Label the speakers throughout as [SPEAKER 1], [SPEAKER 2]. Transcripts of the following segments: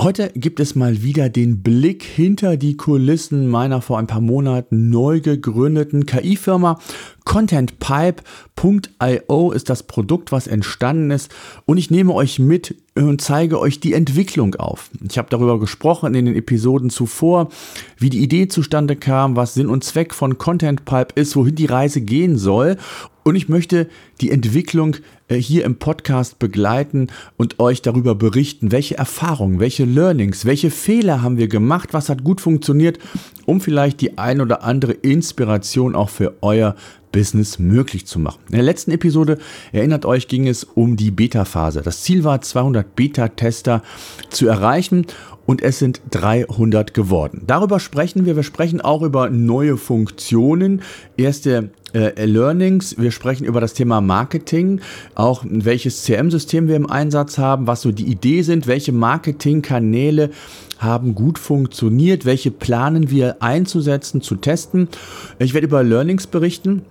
[SPEAKER 1] Heute gibt es mal wieder den Blick hinter die Kulissen meiner vor ein paar Monaten neu gegründeten KI-Firma. ContentPipe.io ist das Produkt, was entstanden ist und ich nehme euch mit und zeige euch die Entwicklung auf. Ich habe darüber gesprochen in den Episoden zuvor, wie die Idee zustande kam, was Sinn und Zweck von ContentPipe ist, wohin die Reise gehen soll und ich möchte die Entwicklung äh, hier im Podcast begleiten und euch darüber berichten, welche Erfahrungen, welche Learnings, welche Fehler haben wir gemacht, was hat gut funktioniert, um vielleicht die ein oder andere Inspiration auch für euer Business möglich zu machen. In der letzten Episode, erinnert euch, ging es um die Beta-Phase. Das Ziel war, 200 Beta-Tester zu erreichen und es sind 300 geworden. Darüber sprechen wir. Wir sprechen auch über neue Funktionen, erste äh, Learnings. Wir sprechen über das Thema Marketing, auch welches CM-System wir im Einsatz haben, was so die Idee sind, welche Marketingkanäle haben gut funktioniert, welche planen wir einzusetzen, zu testen. Ich werde über Learnings berichten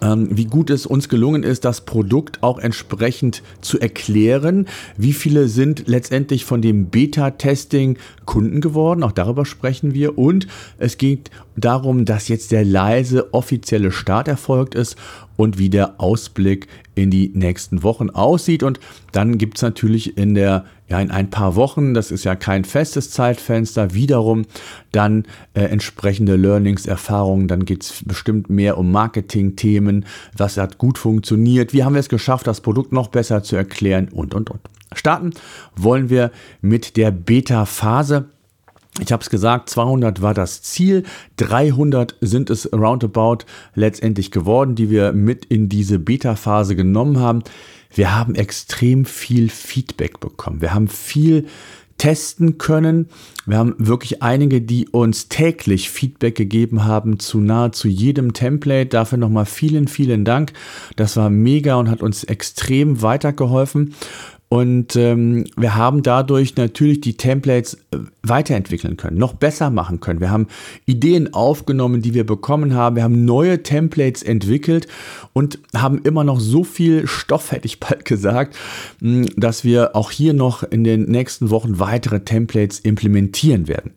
[SPEAKER 1] wie gut es uns gelungen ist, das Produkt auch entsprechend zu erklären. Wie viele sind letztendlich von dem Beta-Testing Kunden geworden? Auch darüber sprechen wir. Und es geht darum, dass jetzt der leise offizielle Start erfolgt ist und wie der Ausblick in die nächsten Wochen aussieht. Und dann gibt es natürlich in der, ja, in ein paar Wochen, das ist ja kein festes Zeitfenster, wiederum dann äh, entsprechende Learnings, Erfahrungen. Dann geht es bestimmt mehr um Marketing-Themen, was hat gut funktioniert, wie haben wir es geschafft, das Produkt noch besser zu erklären und, und, und. Starten wollen wir mit der Beta-Phase. Ich habe es gesagt, 200 war das Ziel, 300 sind es roundabout letztendlich geworden, die wir mit in diese Beta-Phase genommen haben. Wir haben extrem viel Feedback bekommen. Wir haben viel testen können. Wir haben wirklich einige, die uns täglich Feedback gegeben haben zu nahezu jedem Template. Dafür nochmal vielen, vielen Dank. Das war mega und hat uns extrem weitergeholfen. Und ähm, wir haben dadurch natürlich die Templates äh, weiterentwickeln können, noch besser machen können. Wir haben Ideen aufgenommen, die wir bekommen haben. Wir haben neue Templates entwickelt und haben immer noch so viel Stoff, hätte ich bald gesagt, hm, dass wir auch hier noch in den nächsten Wochen weitere Templates implementieren werden.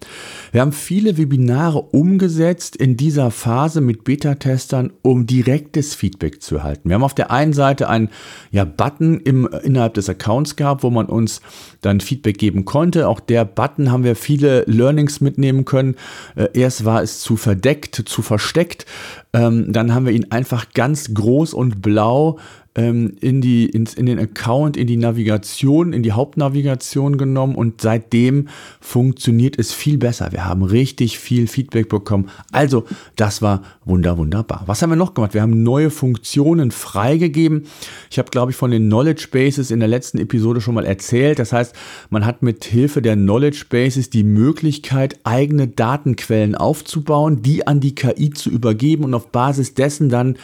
[SPEAKER 1] Wir haben viele Webinare umgesetzt in dieser Phase mit Beta-Testern, um direktes Feedback zu erhalten. Wir haben auf der einen Seite einen ja, Button im, innerhalb des Accounts Accounts gab, wo man uns dann Feedback geben konnte. Auch der Button haben wir viele Learnings mitnehmen können. Äh, erst war es zu verdeckt, zu versteckt. Ähm, dann haben wir ihn einfach ganz groß und blau ähm, in, die, in, in den Account, in die Navigation, in die Hauptnavigation genommen und seitdem funktioniert es viel besser. Wir haben richtig viel Feedback bekommen. Also, das war wunder, wunderbar. Was haben wir noch gemacht? Wir haben neue Funktionen freigegeben. Ich habe, glaube ich, von den Knowledge Bases in der letzten Episode schon mal erzählt. Das heißt, man hat mit Hilfe der Knowledge Bases die Möglichkeit, eigene Datenquellen aufzubauen, die an die KI zu übergeben und auf Basis dessen dann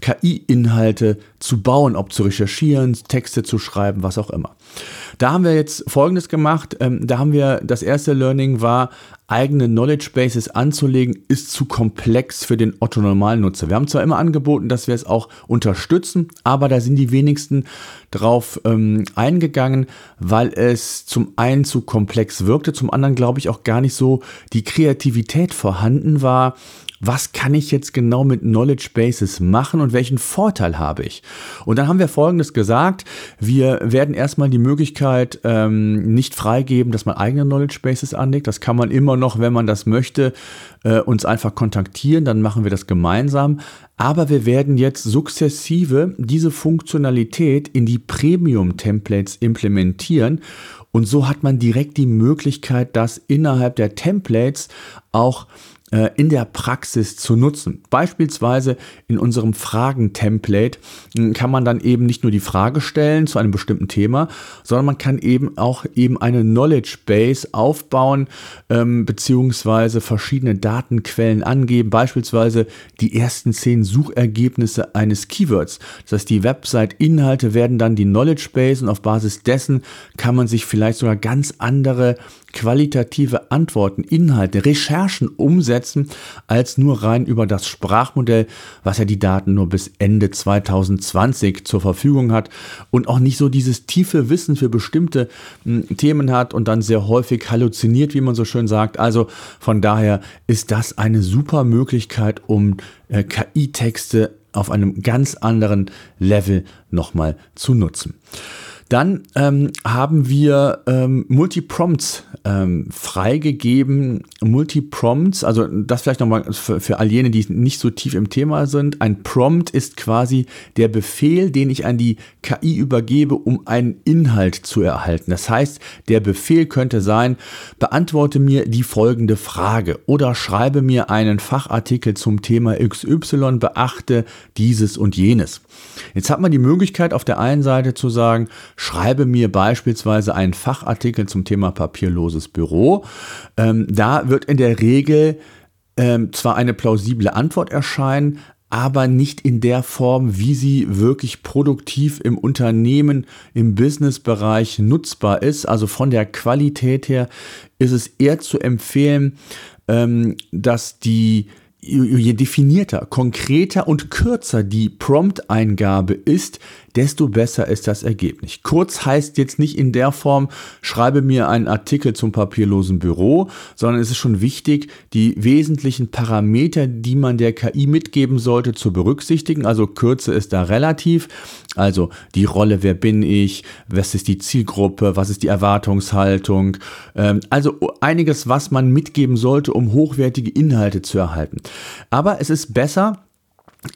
[SPEAKER 1] KI-Inhalte zu bauen, ob zu recherchieren, Texte zu schreiben, was auch immer. Da haben wir jetzt Folgendes gemacht. Ähm, da haben wir, das erste Learning war, eigene Knowledge Bases anzulegen, ist zu komplex für den Otto Normalnutzer. Wir haben zwar immer angeboten, dass wir es auch unterstützen, aber da sind die wenigsten drauf ähm, eingegangen, weil es zum einen zu komplex wirkte, zum anderen glaube ich auch gar nicht so die Kreativität vorhanden war, was kann ich jetzt genau mit Knowledge Bases machen und welchen Vorteil habe ich? Und dann haben wir Folgendes gesagt. Wir werden erstmal die Möglichkeit ähm, nicht freigeben, dass man eigene Knowledge Bases anlegt. Das kann man immer noch, wenn man das möchte, äh, uns einfach kontaktieren. Dann machen wir das gemeinsam. Aber wir werden jetzt sukzessive diese Funktionalität in die Premium-Templates implementieren. Und so hat man direkt die Möglichkeit, dass innerhalb der Templates auch in der Praxis zu nutzen. Beispielsweise in unserem Fragen-Template hm, kann man dann eben nicht nur die Frage stellen zu einem bestimmten Thema, sondern man kann eben auch eben eine Knowledge Base aufbauen, ähm, beziehungsweise verschiedene Datenquellen angeben, beispielsweise die ersten zehn Suchergebnisse eines Keywords. Das heißt, die Website-Inhalte werden dann die Knowledge Base und auf Basis dessen kann man sich vielleicht sogar ganz andere qualitative Antworten, Inhalte, Recherchen umsetzen, als nur rein über das Sprachmodell, was ja die Daten nur bis Ende 2020 zur Verfügung hat und auch nicht so dieses tiefe Wissen für bestimmte hm, Themen hat und dann sehr häufig halluziniert, wie man so schön sagt. Also von daher ist das eine super Möglichkeit, um äh, KI-Texte auf einem ganz anderen Level nochmal zu nutzen. Dann ähm, haben wir ähm, Multiprompts ähm, freigegeben. Multiprompts, also das vielleicht nochmal für, für all jene, die nicht so tief im Thema sind. Ein Prompt ist quasi der Befehl, den ich an die KI übergebe, um einen Inhalt zu erhalten. Das heißt, der Befehl könnte sein, beantworte mir die folgende Frage oder schreibe mir einen Fachartikel zum Thema XY, beachte dieses und jenes. Jetzt hat man die Möglichkeit auf der einen Seite zu sagen, schreibe mir beispielsweise einen Fachartikel zum Thema papierloses Büro. Ähm, da wird in der Regel ähm, zwar eine plausible Antwort erscheinen, aber nicht in der Form, wie sie wirklich produktiv im Unternehmen, im Businessbereich nutzbar ist. Also von der Qualität her ist es eher zu empfehlen, ähm, dass die je definierter, konkreter und kürzer die Prompt-Eingabe ist, desto besser ist das Ergebnis. Kurz heißt jetzt nicht in der Form, schreibe mir einen Artikel zum papierlosen Büro, sondern es ist schon wichtig, die wesentlichen Parameter, die man der KI mitgeben sollte, zu berücksichtigen. Also Kürze ist da relativ. Also die Rolle, wer bin ich, was ist die Zielgruppe, was ist die Erwartungshaltung. Ähm, also einiges, was man mitgeben sollte, um hochwertige Inhalte zu erhalten. Aber es ist besser,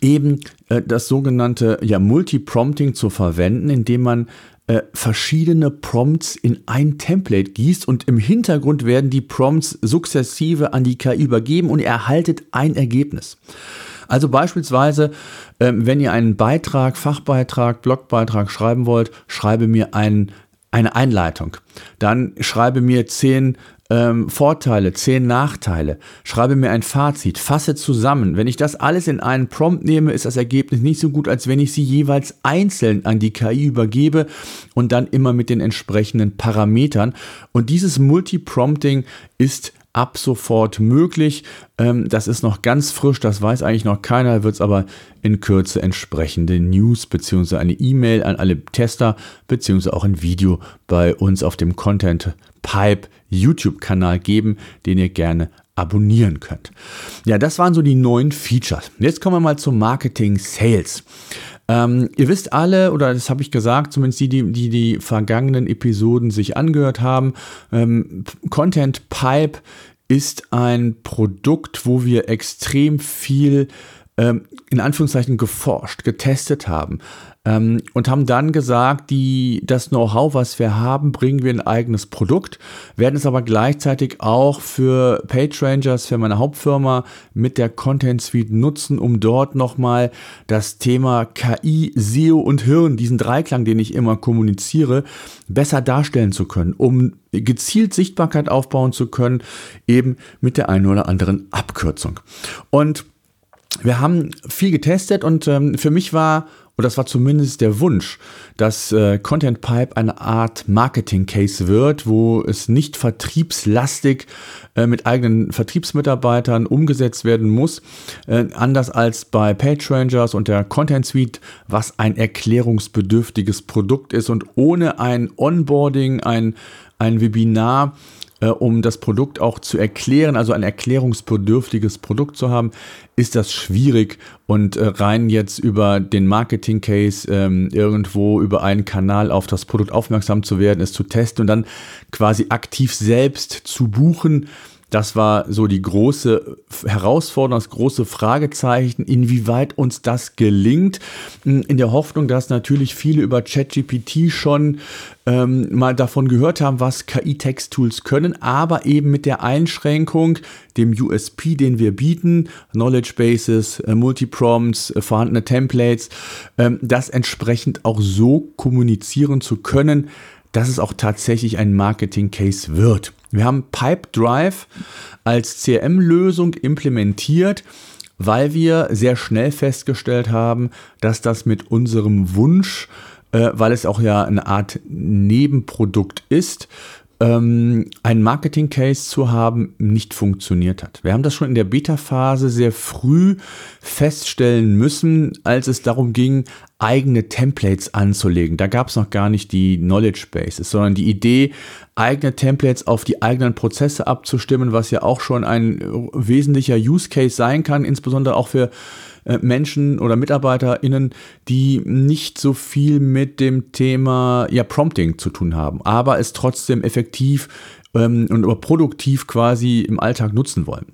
[SPEAKER 1] eben äh, das sogenannte ja, Multiprompting zu verwenden, indem man äh, verschiedene Prompts in ein Template gießt und im Hintergrund werden die Prompts sukzessive an die KI übergeben und ihr erhaltet ein Ergebnis. Also beispielsweise, ähm, wenn ihr einen Beitrag, Fachbeitrag, Blogbeitrag schreiben wollt, schreibe mir einen, eine Einleitung. Dann schreibe mir zehn ähm, Vorteile, zehn Nachteile, schreibe mir ein Fazit, fasse zusammen. Wenn ich das alles in einen Prompt nehme, ist das Ergebnis nicht so gut, als wenn ich sie jeweils einzeln an die KI übergebe und dann immer mit den entsprechenden Parametern. Und dieses Multiprompting ist ab sofort möglich. Ähm, das ist noch ganz frisch, das weiß eigentlich noch keiner, wird es aber in Kürze entsprechende News bzw. eine E-Mail an alle Tester bzw. auch ein Video bei uns auf dem Content Pipe YouTube-Kanal geben, den ihr gerne abonnieren könnt. Ja, das waren so die neuen Features. Jetzt kommen wir mal zum Marketing Sales. Ähm, ihr wisst alle, oder das habe ich gesagt, zumindest die, die, die vergangenen Episoden sich angehört haben, ähm, Content Pipe ist ein Produkt, wo wir extrem viel ähm, in Anführungszeichen geforscht, getestet haben ähm, und haben dann gesagt, die, das Know-how, was wir haben, bringen wir in ein eigenes Produkt, werden es aber gleichzeitig auch für PageRangers, für meine Hauptfirma mit der Content Suite nutzen, um dort nochmal das Thema KI, SEO und Hirn, diesen Dreiklang, den ich immer kommuniziere, besser darstellen zu können, um gezielt Sichtbarkeit aufbauen zu können, eben mit der einen oder anderen Abkürzung. Und wir haben viel getestet und ähm, für mich war und das war zumindest der Wunsch, dass äh, Content Pipe eine Art Marketing Case wird, wo es nicht vertriebslastig äh, mit eigenen Vertriebsmitarbeitern umgesetzt werden muss, äh, anders als bei PageRangers und der Content Suite, was ein erklärungsbedürftiges Produkt ist und ohne ein Onboarding, ein, ein Webinar äh, um das Produkt auch zu erklären, also ein erklärungsbedürftiges Produkt zu haben, ist das schwierig und äh, rein jetzt über den Marketing Case ähm, irgendwo über einen Kanal auf das Produkt aufmerksam zu werden, es zu testen und dann quasi aktiv selbst zu buchen, Das war so die große Herausforderung, das große Fragezeichen, inwieweit uns das gelingt. In der Hoffnung, dass natürlich viele über ChatGPT schon ähm, mal davon gehört haben, was KI-Text-Tools können, aber eben mit der Einschränkung, dem USP, den wir bieten, Knowledge Bases, äh, Multiprompts, äh, vorhandene Templates, ähm, das entsprechend auch so kommunizieren zu können, dass es auch tatsächlich ein Marketing-Case wird. Wir haben Pipedrive als CRM-Lösung implementiert, weil wir sehr schnell festgestellt haben, dass das mit unserem Wunsch, äh, weil es auch ja eine Art Nebenprodukt ist, ähm, einen Marketing-Case zu haben, nicht funktioniert hat. Wir haben das schon in der Beta-Phase sehr früh feststellen müssen, als es darum ging, eigene Templates anzulegen. Da gab es noch gar nicht die Knowledge Bases, sondern die Idee, eigene Templates auf die eigenen Prozesse abzustimmen, was ja auch schon ein wesentlicher Use Case sein kann, insbesondere auch für Menschen oder MitarbeiterInnen, die nicht so viel mit dem Thema ja, Prompting zu tun haben, aber es trotzdem effektiv ähm, und produktiv quasi im Alltag nutzen wollen.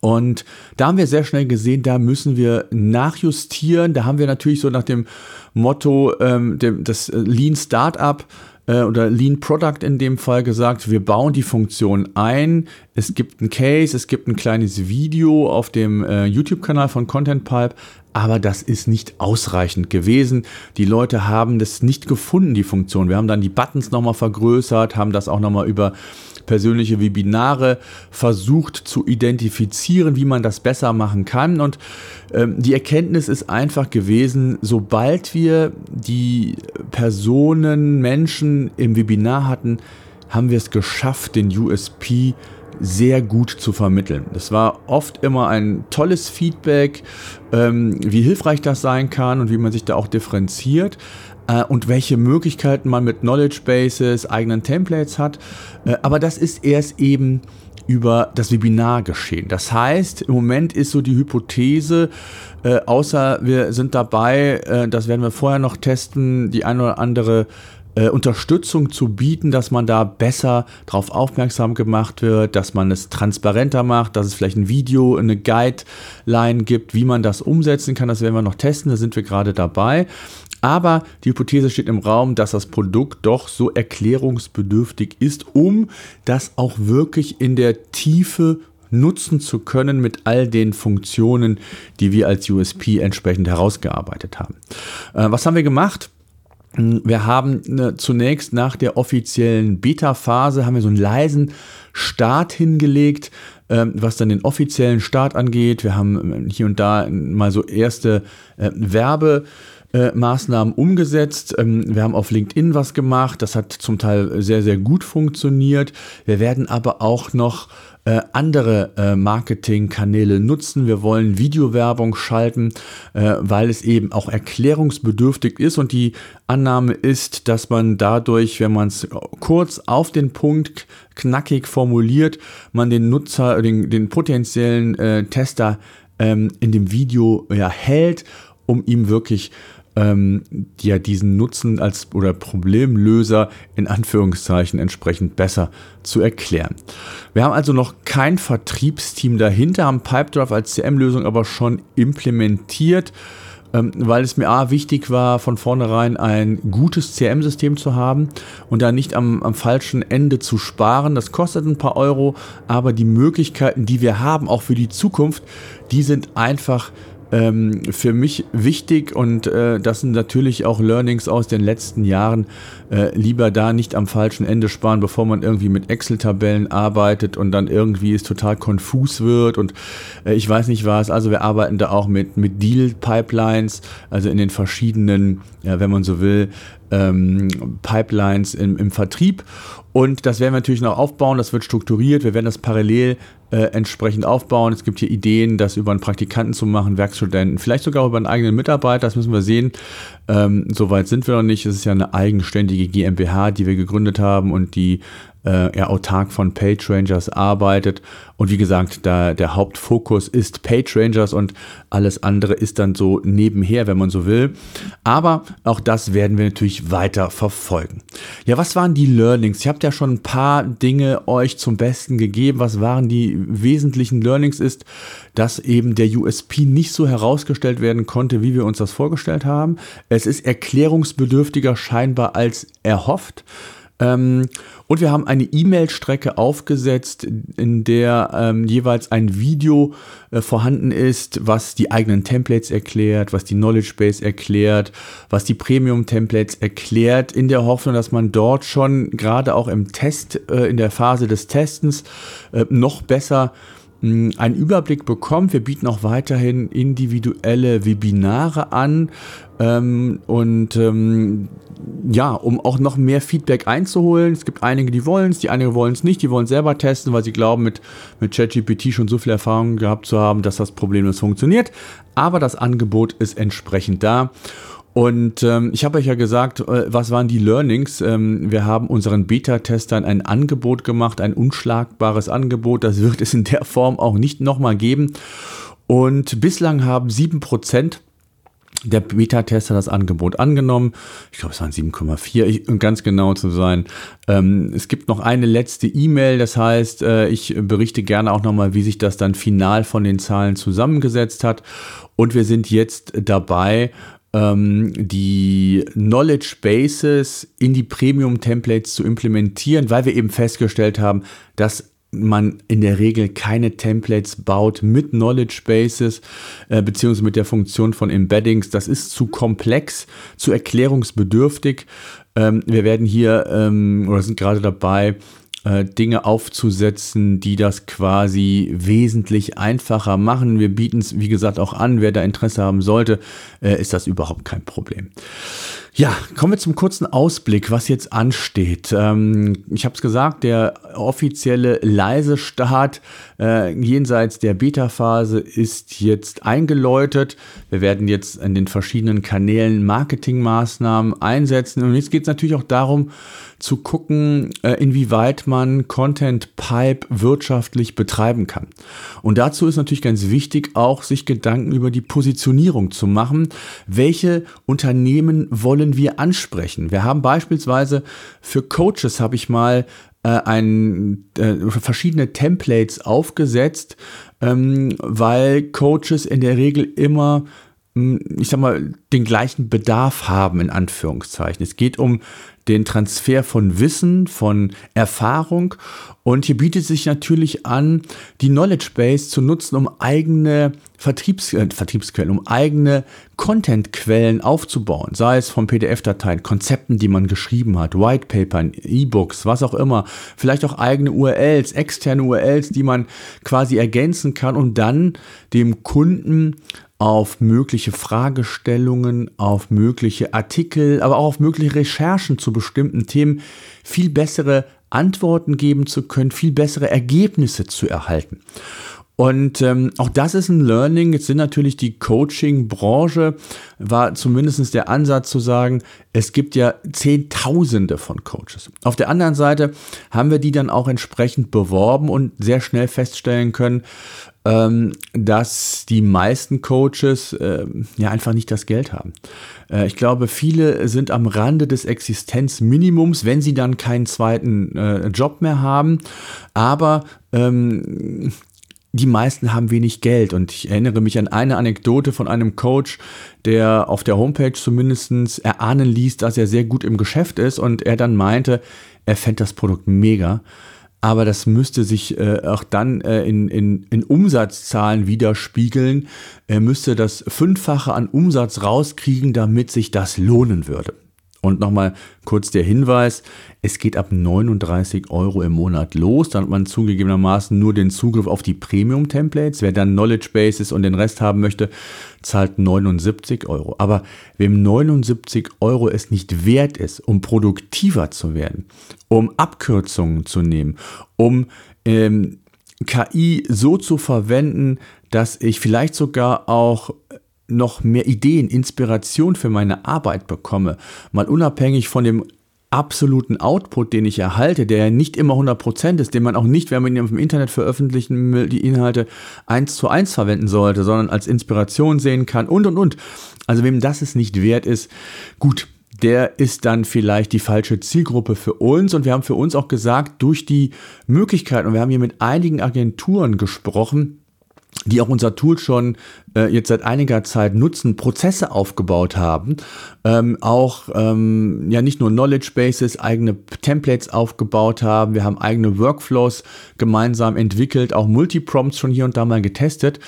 [SPEAKER 1] Und da haben wir sehr schnell gesehen, da müssen wir nachjustieren. Da haben wir natürlich so nach dem Motto ähm, dem, das Lean Startup äh, oder Lean Product in dem Fall gesagt, wir bauen die Funktion ein. Es gibt ein Case, es gibt ein kleines Video auf dem äh, YouTube-Kanal von Content Pipe, aber das ist nicht ausreichend gewesen. Die Leute haben das nicht gefunden, die Funktion. Wir haben dann die Buttons nochmal vergrößert, haben das auch nochmal über persönliche Webinare versucht zu identifizieren, wie man das besser machen kann. Und ähm, die Erkenntnis ist einfach gewesen, sobald wir die Personen, Menschen im Webinar hatten, haben wir es geschafft, den USP sehr gut zu vermitteln. Das war oft immer ein tolles Feedback, ähm, wie hilfreich das sein kann und wie man sich da auch differenziert äh, und welche Möglichkeiten man mit Knowledge Bases, eigenen Templates hat. Äh, aber das ist erst eben über das Webinar geschehen. Das heißt, im Moment ist so die Hypothese, äh, außer wir sind dabei, äh, das werden wir vorher noch testen, die eine oder andere äh, Unterstützung zu bieten, dass man da besser darauf aufmerksam gemacht wird, dass man es transparenter macht, dass es vielleicht ein Video, eine Guideline gibt, wie man das umsetzen kann. Das werden wir noch testen, da sind wir gerade dabei. Aber die Hypothese steht im Raum, dass das Produkt doch so erklärungsbedürftig ist, um das auch wirklich in der Tiefe nutzen zu können mit all den Funktionen, die wir als USP entsprechend herausgearbeitet haben. Äh, was haben wir gemacht? Wir haben äh, zunächst nach der offiziellen Beta-Phase haben wir so einen leisen Start hingelegt, äh, was dann den offiziellen Start angeht. Wir haben äh, hier und da mal so erste äh, Werbe äh, Maßnahmen umgesetzt. Ähm, wir haben auf LinkedIn was gemacht. Das hat zum Teil sehr, sehr gut funktioniert. Wir werden aber auch noch äh, andere äh, Marketingkanäle nutzen. Wir wollen Videowerbung schalten, äh, weil es eben auch erklärungsbedürftig ist und die Annahme ist, dass man dadurch, wenn man es kurz auf den Punkt knackig formuliert, man den Nutzer, den, den potenziellen äh, Tester ähm, in dem Video ja, hält, um ihm wirklich ähm, ja diesen Nutzen als oder Problemlöser in Anführungszeichen entsprechend besser zu erklären. Wir haben also noch kein Vertriebsteam dahinter, haben Pipedrive als CM-Lösung aber schon implementiert ähm, weil es mir A, wichtig war, von vornherein ein gutes CM-System zu haben und da nicht am, am, falschen Ende zu sparen. Das kostet ein paar Euro, aber die Möglichkeiten, die wir haben, auch für die Zukunft, die sind einfach ähm, für mich wichtig und äh, das sind natürlich auch Learnings aus den letzten Jahren. Äh, lieber da nicht am falschen Ende sparen, bevor man irgendwie mit Excel-Tabellen arbeitet und dann irgendwie es total konfus wird und äh, ich weiß nicht was. Also wir arbeiten da auch mit, mit Deal-Pipelines, also in den verschiedenen, ja, wenn man so will, ähm, Pipelines im, im Vertrieb und das werden wir natürlich noch aufbauen, das wird strukturiert, wir werden das parallel äh, entsprechend aufbauen. Es gibt hier Ideen, das über einen Praktikanten zu machen, Werkstudenten, vielleicht sogar über einen eigenen Mitarbeiter, das müssen wir sehen. Ähm, Soweit sind wir noch nicht. Es ist ja eine eigenständige GmbH, die wir gegründet haben und die äh, er autark von PageRangers arbeitet. Und wie gesagt, da der Hauptfokus ist PageRangers und alles andere ist dann so nebenher, wenn man so will. Aber auch das werden wir natürlich weiter verfolgen. Ja, was waren die Learnings? Ich habe ja schon ein paar Dinge euch zum Besten gegeben. Was waren die wesentlichen Learnings? Ist, dass eben der USP nicht so herausgestellt werden konnte, wie wir uns das vorgestellt haben. Es ist erklärungsbedürftiger scheinbar als erhofft. Ähm, und wir haben eine E-Mail-Strecke aufgesetzt, in der ähm, jeweils ein Video äh, vorhanden ist, was die eigenen Templates erklärt, was die Knowledge Base erklärt, was die Premium-Templates erklärt, in der Hoffnung, dass man dort schon gerade auch im Test, äh, in der Phase des Testens, äh, noch besser einen Überblick bekommt. Wir bieten auch weiterhin individuelle Webinare an ähm, und ähm, ja, um auch noch mehr Feedback einzuholen. Es gibt einige, die wollen es, die einige wollen es nicht, die wollen selber testen, weil sie glauben, mit, mit ChatGPT schon so viel Erfahrung gehabt zu haben, dass das problemlos funktioniert. Aber das Angebot ist entsprechend da. Und ähm, ich habe euch ja gesagt, äh, was waren die Learnings? Ähm, wir haben unseren Beta-Testern ein Angebot gemacht, ein unschlagbares Angebot. Das wird es in der Form auch nicht nochmal geben. Und bislang haben sieben Prozent der Beta-Tester das Angebot angenommen. Ich glaube, es waren 7,4, um ganz genau zu sein. Ähm, es gibt noch eine letzte E-Mail, das heißt, äh, ich berichte gerne auch nochmal, wie sich das dann final von den Zahlen zusammengesetzt hat. Und wir sind jetzt dabei, ähm, die Knowledge Bases in die Premium Templates zu implementieren, weil wir eben festgestellt haben, dass man in der Regel keine Templates baut mit Knowledge Bases äh, beziehungsweise mit der Funktion von Embeddings. Das ist zu komplex, zu erklärungsbedürftig. Ähm, wir werden hier ähm, oder sind gerade dabei, äh, Dinge aufzusetzen, die das quasi wesentlich einfacher machen. Wir bieten es, wie gesagt, auch an. Wer da Interesse haben sollte, äh, ist das überhaupt kein Problem. Ja, kommen wir zum kurzen Ausblick, was jetzt ansteht. Ähm, ich habe es gesagt, der offizielle leise Start äh, jenseits der Beta-Phase ist jetzt eingeläutet. Wir werden jetzt in den verschiedenen Kanälen Marketingmaßnahmen einsetzen. Und jetzt geht es natürlich auch darum, zu gucken, äh, inwieweit man Content Pipe wirtschaftlich betreiben kann. Und dazu ist natürlich ganz wichtig, auch sich Gedanken über die Positionierung zu machen. Welche Unternehmen wollen wir ansprechen? Wir haben beispielsweise für Coaches habe ich mal äh, ein, äh, verschiedene Templates aufgesetzt, ähm, weil Coaches in der Regel immer ich sag mal, den gleichen Bedarf haben, in Anführungszeichen. Es geht um den Transfer von Wissen, von Erfahrung. Und hier bietet sich natürlich an, die Knowledge Base zu nutzen, um eigene Vertriebs äh, Vertriebsquellen, um eigene Contentquellen aufzubauen. Sei es von PDF-Dateien, Konzepten, die man geschrieben hat, Whitepapern, E-Books, was auch immer. Vielleicht auch eigene URLs, externe URLs, die man quasi ergänzen kann, um dann dem Kunden auf mögliche Fragestellungen, auf mögliche Artikel, aber auch auf mögliche Recherchen zu bestimmten Themen viel bessere Antworten geben zu können, viel bessere Ergebnisse zu erhalten. Und ähm, auch das ist ein Learning. Jetzt sind natürlich die Coaching-Branche, war zumindest der Ansatz zu sagen, es gibt ja Zehntausende von Coaches. Auf der anderen Seite haben wir die dann auch entsprechend beworben und sehr schnell feststellen können, ähm, dass die meisten Coaches äh, ja einfach nicht das Geld haben. Äh, ich glaube, viele sind am Rande des Existenzminimums, wenn sie dann keinen zweiten äh, Job mehr haben. Aber ähm, die meisten haben wenig Geld. Und ich erinnere mich an eine Anekdote von einem Coach, der auf der Homepage zumindest erahnen ließ, dass er sehr gut im Geschäft ist und er dann meinte, er fände das Produkt mega. Aber das müsste sich äh, auch dann äh, in, in, in Umsatzzahlen widerspiegeln. Er müsste das Fünffache an Umsatz rauskriegen, damit sich das lohnen würde. Und nochmal kurz der Hinweis, es geht ab 39 Euro im Monat los. Dann hat man zugegebenermaßen nur den Zugriff auf die Premium-Templates. Wer dann Knowledge Bases und den Rest haben möchte, zahlt 79 Euro. Aber wem 79 Euro es nicht wert ist, um produktiver zu werden, um Abkürzungen zu nehmen, um ähm, KI so zu verwenden, dass ich vielleicht sogar auch noch mehr Ideen, Inspiration für meine Arbeit bekomme, mal unabhängig von dem absoluten Output, den ich erhalte, der nicht immer 100% ist, den man auch nicht, wenn man ihn im Internet veröffentlichen will, die Inhalte eins zu eins verwenden sollte, sondern als Inspiration sehen kann und und und. Also wem das es nicht wert ist, gut, der ist dann vielleicht die falsche Zielgruppe für uns. Und wir haben für uns auch gesagt, durch die Möglichkeit, und wir haben hier mit einigen Agenturen gesprochen, die auch unser Tool schon äh, jetzt seit einiger Zeit nutzen, Prozesse aufgebaut haben, ähm, auch ähm, ja nicht nur Knowledge Bases, eigene Templates aufgebaut haben, wir haben eigene Workflows gemeinsam entwickelt, auch Multiprompts schon hier und da mal getestet.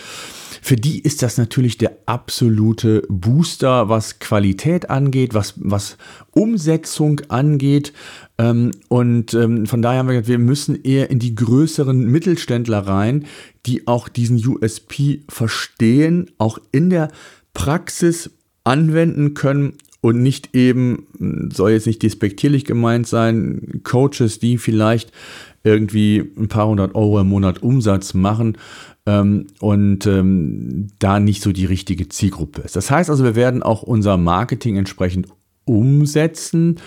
[SPEAKER 1] Für die ist das natürlich der absolute Booster, was Qualität angeht, was, was Umsetzung angeht. Ähm, und ähm, von daher haben wir gesagt, wir müssen eher in die größeren Mittelständler rein, die auch diesen USP verstehen, auch in der Praxis anwenden können und nicht eben, soll jetzt nicht despektierlich gemeint sein, Coaches, die vielleicht irgendwie ein paar hundert Euro im Monat Umsatz machen, ähm, und ähm, da nicht so die richtige Zielgruppe ist. Das heißt also, wir werden auch unser Marketing entsprechend umsetzen.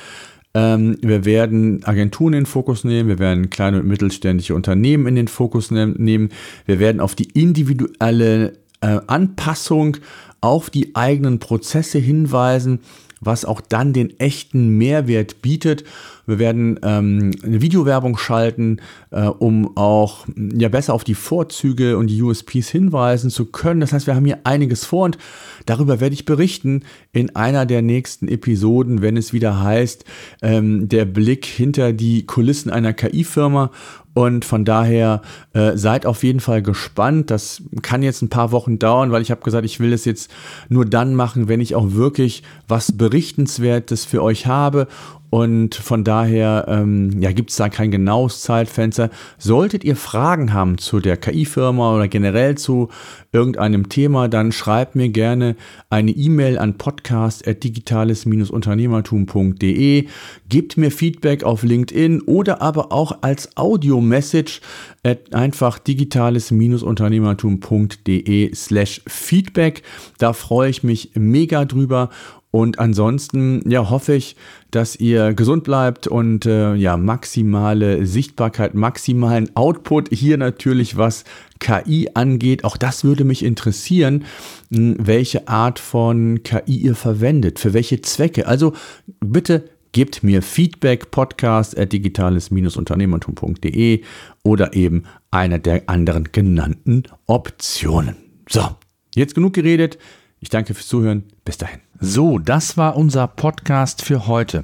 [SPEAKER 1] Ähm, wir werden Agenturen in den Fokus nehmen, wir werden kleine und mittelständische Unternehmen in den Fokus ne nehmen, wir werden auf die individuelle äh, Anpassung auf die eigenen Prozesse hinweisen was auch dann den echten Mehrwert bietet. Wir werden ähm, eine Videowerbung schalten, äh, um auch ja besser auf die Vorzüge und die USPs hinweisen zu können. Das heißt, wir haben hier einiges vor und darüber werde ich berichten in einer der nächsten Episoden, wenn es wieder heißt, ähm, der Blick hinter die Kulissen einer KI-Firma und von daher äh, seid auf jeden Fall gespannt. Das kann jetzt ein paar Wochen dauern, weil ich habe gesagt, ich will es jetzt nur dann machen, wenn ich auch wirklich was Berichtenswertes für euch habe. Und von daher ähm, ja, gibt es da kein genaues Zeitfenster. Solltet ihr Fragen haben zu der KI-Firma oder generell zu irgendeinem Thema, dann schreibt mir gerne eine E-Mail an podcast.digitales-unternehmertum.de. Gebt mir Feedback auf LinkedIn oder aber auch als Audio-Message einfach digitales-unternehmertum.de slash Feedback. Da freue ich mich mega drüber und ansonsten, ja, hoffe ich, dass ihr gesund bleibt und äh, ja, maximale Sichtbarkeit, maximalen Output hier natürlich, was KI angeht. Auch das würde mich interessieren, hm, welche Art von KI ihr verwendet, für welche Zwecke. Also bitte gebt mir Feedback, podcast at digitales-unternehmertum.de oder eben einer der anderen genannten Optionen. So, jetzt genug geredet. Ich danke fürs Zuhören. Bis dahin.
[SPEAKER 2] So, das war unser Podcast für heute.